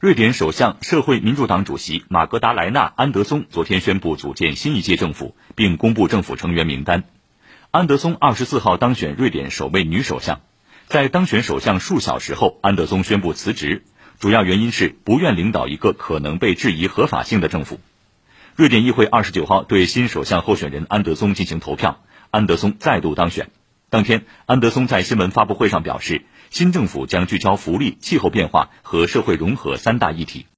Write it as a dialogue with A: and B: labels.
A: 瑞典首相、社会民主党主席马格达莱纳·安德松昨天宣布组建新一届政府，并公布政府成员名单。安德松二十四号当选瑞典首位女首相，在当选首相数小时后，安德松宣布辞职，主要原因是不愿领导一个可能被质疑合法性的政府。瑞典议会二十九号对新首相候选人安德松进行投票，安德松再度当选。当天，安德松在新闻发布会上表示。新政府将聚焦福利、气候变化和社会融合三大议题。